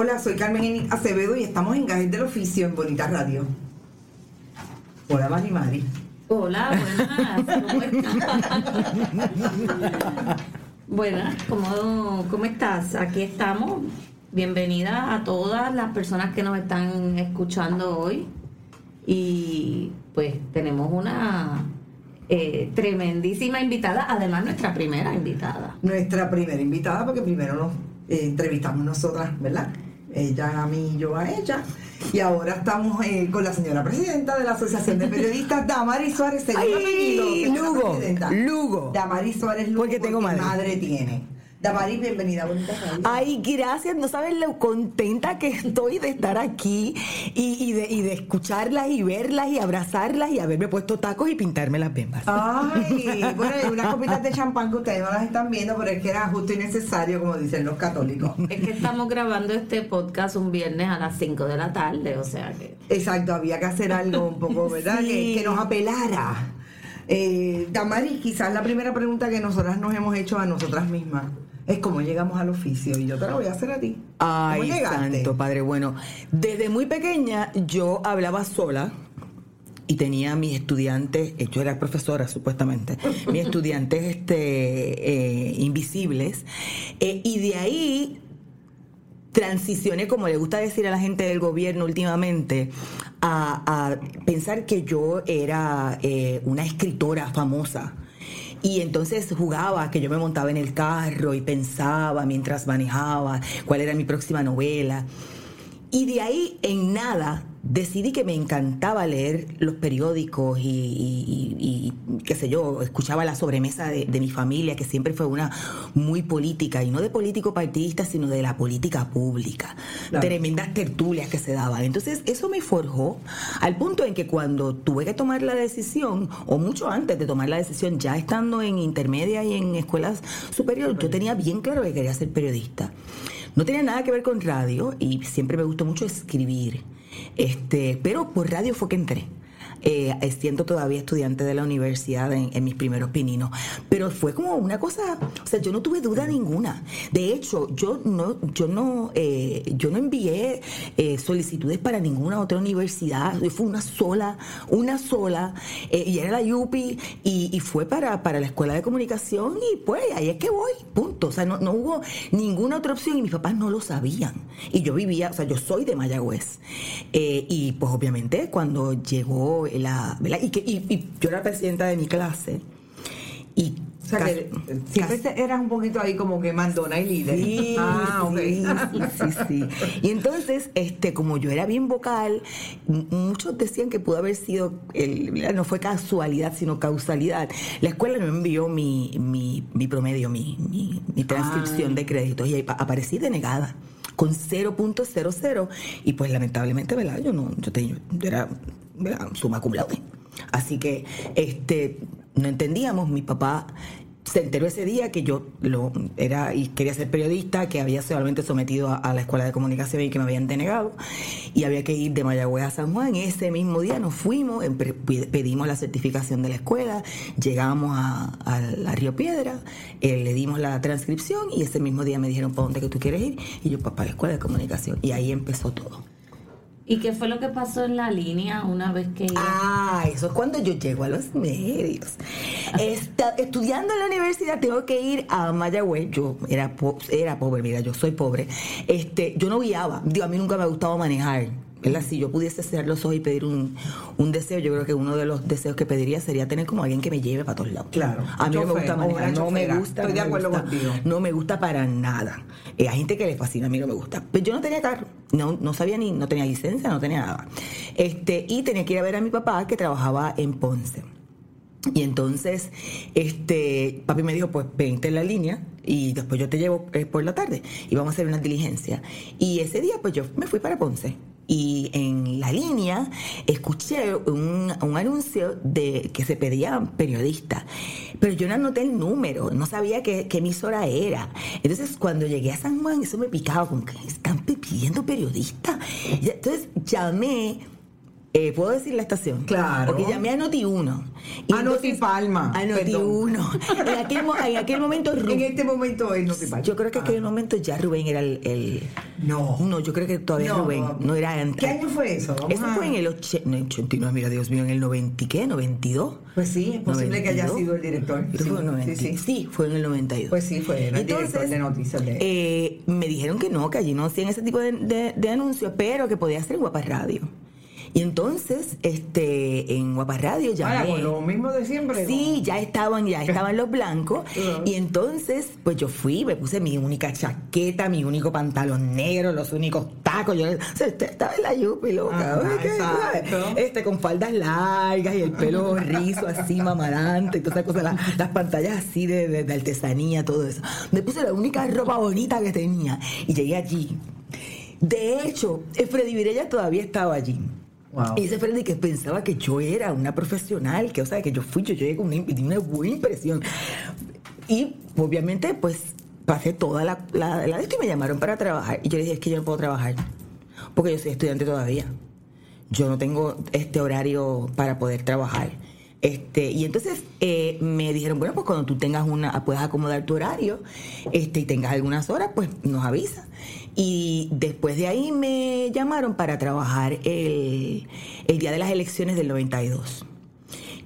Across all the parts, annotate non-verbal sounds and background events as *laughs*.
Hola, soy Carmen Acevedo y estamos en Gajes del Oficio en Bonita Radio. Hola, Mari Mari. Hola, buenas. ¿Cómo estás? buenas, ¿cómo, ¿cómo estás? Aquí estamos. Bienvenida a todas las personas que nos están escuchando hoy. Y pues tenemos una eh, tremendísima invitada, además nuestra primera invitada. Nuestra primera invitada, porque primero nos eh, entrevistamos nosotras, ¿verdad? Ella a mí y yo a ella. Y ahora estamos eh, con la señora presidenta de la Asociación de Periodistas, Damaris Suárez, segundo apellido. Lugo, Lugo. Damaris Suárez Lugo, porque tengo madre. madre tiene. Damaris, bienvenida a Bonita. Ay, gracias. No saben lo contenta que estoy de estar aquí y, de, y de escucharlas y verlas y abrazarlas y haberme puesto tacos y pintarme las bembas. Ay, *laughs* bueno, hay unas copitas de champán que ustedes no las están viendo, pero es que era justo y necesario, como dicen los católicos. Es que estamos grabando este podcast un viernes a las 5 de la tarde, o sea que... Exacto, había que hacer algo un poco, ¿verdad? Que, que nos apelara. Eh, Damaris, quizás la primera pregunta que nosotras nos hemos hecho a nosotras mismas es cómo llegamos al oficio y yo te la voy a hacer a ti. Ay, santo padre. Bueno, desde muy pequeña yo hablaba sola y tenía mis estudiantes, eh, yo era profesora supuestamente, *laughs* mis estudiantes este, eh, invisibles, eh, y de ahí transicioné, como le gusta decir a la gente del gobierno últimamente, a, pensar que yo era una escritora famosa y entonces jugaba que yo me montaba en el carro y pensaba mientras manejaba cuál era mi próxima novela. Y de ahí en nada decidí que me encantaba leer los periódicos y, qué sé yo, escuchaba la sobremesa de, mi familia, que siempre fue una muy política, y no de político partidista, sino de la política pública. Tremendas tertulias que se daban. Entonces, eso me forjó al punto en que cuando tuve que tomar la decisión, o mucho antes de tomar la decisión, ya estando en intermedia y en escuelas superiores, yo tenía bien claro que quería ser periodista. No tenía nada que ver con radio y siempre me gustó mucho escribir. Este, pero por radio fue que entré eh, siendo todavía estudiante de la universidad en, mis primeros pininos. Pero fue como una cosa, o sea, yo no tuve duda ninguna. De hecho, yo no, yo no, eh, yo no envié eh, solicitudes para ninguna otra universidad. Fue una sola, una sola, eh, y era la YUPI, y, fue para, para la escuela de comunicación, y pues ahí es que voy, punto. O sea, no, no hubo ninguna otra opción, y mis papás no lo sabían. Y yo vivía, o sea, yo soy de Mayagüez. y pues obviamente cuando llegó Y, que, y, yo era presidenta de mi clase. Y o sea, que siempre eras un poquito ahí como que mandona y líder. Sí, ah, sí, sí, sí, Y entonces, este, como yo era bien vocal, muchos decían que pudo haber sido, el, no fue casualidad, sino causalidad. La escuela me envió mi, mi, mi promedio, mi, mi, transcripción ah. de créditos y aparecí denegada con 0.00 y pues lamentablemente, ¿verdad? Yo no, yo, yo era suma cum laude. Así que este, no entendíamos, mi papá se enteró ese día que yo lo era y quería ser periodista, que había solamente sometido a, la escuela de comunicación y que me habían denegado, y había que ir de Mayagüez a San Juan. Ese mismo día nos fuimos, pedimos la certificación de la escuela, llegamos a, la Río Piedra, eh, le dimos la transcripción y ese mismo día me dijeron, ¿para dónde que tú quieres ir? Y yo, papá, a la escuela de comunicación. Y ahí empezó todo. ¿Y qué fue lo que pasó en la línea una vez que... Ah, eso es cuando yo llego a los medios. estudiando en la universidad tengo que ir a Mayagüez. Yo era, era pobre, mira, yo soy pobre. Este, yo no guiaba. Digo, a mí nunca me gustaba manejar. Si yo pudiese cerrar los ojos y pedir un, deseo, yo creo que uno de los deseos que pediría sería tener como alguien que me lleve para todos lados. Claro. A mí no me gusta manejar, no me gusta. Estoy de acuerdo contigo. No me gusta para nada. Eh, hay gente que le fascina, a mí no me gusta. Pero yo no tenía carro, no, no sabía ni, no tenía licencia, no tenía nada. Este, y tenía que ir a ver a mi papá que trabajaba en Ponce. Y entonces, este, papi me dijo, pues vente en la línea y después yo te llevo eh, por la tarde y vamos a hacer una diligencia. Y ese día, pues yo me fui para Ponce y en la línea escuché un, anuncio de que se pedían periodistas, pero yo no anoté el número, no sabía qué, qué, emisora era. Entonces cuando llegué a San Juan, eso me picaba, como que están pidiendo periodistas. Entonces llamé eh, ¿puedo decir la estación? Claro. Porque llamé a Noti 1. A Noti Palma. A Noti 1. En aquel, en aquel momento, En este momento es Noti Palma. yo creo que en aquel momento ya Rubén era el... el- No. no, yo creo que todavía No, Rubén, no. no era antes. ¿Qué año fue eso? Vamos Eso a- fue en el och- no, 89, mira Dios mío, en el 90, ¿y ¿qué? ¿92? Pues sí, es posible que haya 92. sido el director. Que fue en el 90. sí, sí. Sí, fue en el 92. Pues sí, fue, el director de noticias de- eh, me dijeron que no, que allí no hacían ese tipo de, de- de anuncios, pero que podía ser en Guapa Radio. Y entonces, este, en Guapa Radio ya. Ahora, con lo mismo de siempre. Sí, ya estaban, ya *laughs* estaban los blancos. Ajá. *laughs* Y entonces, pues yo fui, me puse mi única chaqueta, mi único pantalón negro, los únicos tacos. Yo, o sea, estaba en la yupi, loca. Ajá, ¿ves qué? Este, con faldas largas y el pelo *laughs* rizo así, mamarante, y todas esas cosas, la- las pantallas así de, de- de artesanía, todo eso. Me puse la única ropa bonita que tenía y llegué allí. De hecho, Freddy Virella todavía estaba allí. Y ese Freddy que pensaba que yo era una profesional, que o sea, que yo fui, yo llegué con una, una buena impresión. Y obviamente, pues, pasé toda la, la, la esto y me llamaron para trabajar. Y yo le dije, es que yo no puedo trabajar, porque yo soy estudiante todavía. Yo no tengo este horario para poder trabajar. Este, y entonces eh, me dijeron, bueno, pues cuando tú tengas una, puedas acomodar tu horario este, y tengas algunas horas, pues nos avisa. Y después de ahí me llamaron para trabajar el, el día de las elecciones del 92.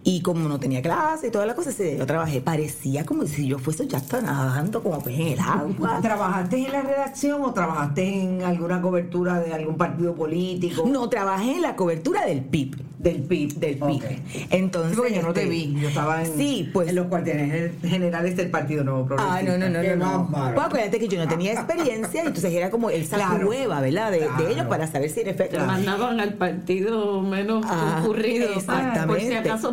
Y como no tenía clase y toda la cosa, yo trabajé. Parecía como si yo fuese ya nadando como pez en el agua. *laughs* ¿Trabajaste en la redacción o trabajaste en alguna cobertura de algún partido político? No, trabajé en la cobertura del PIB. Del PIB. Del PIB. Ok. Entonces, Sí, porque yo no te este, vi. Yo estaba en, Sí, pues. en los cuarteles generales del Partido Nuevo Progresista. Ah, no, no, no, Qué no. no. Pues acuérdate que yo no tenía experiencia, y entonces era como el saco Claro. nueva, ¿verdad? De, de Claro. ellos para saber si en efecto. Mandaban al partido menos Ah, concurrido. Por si exactamente. acaso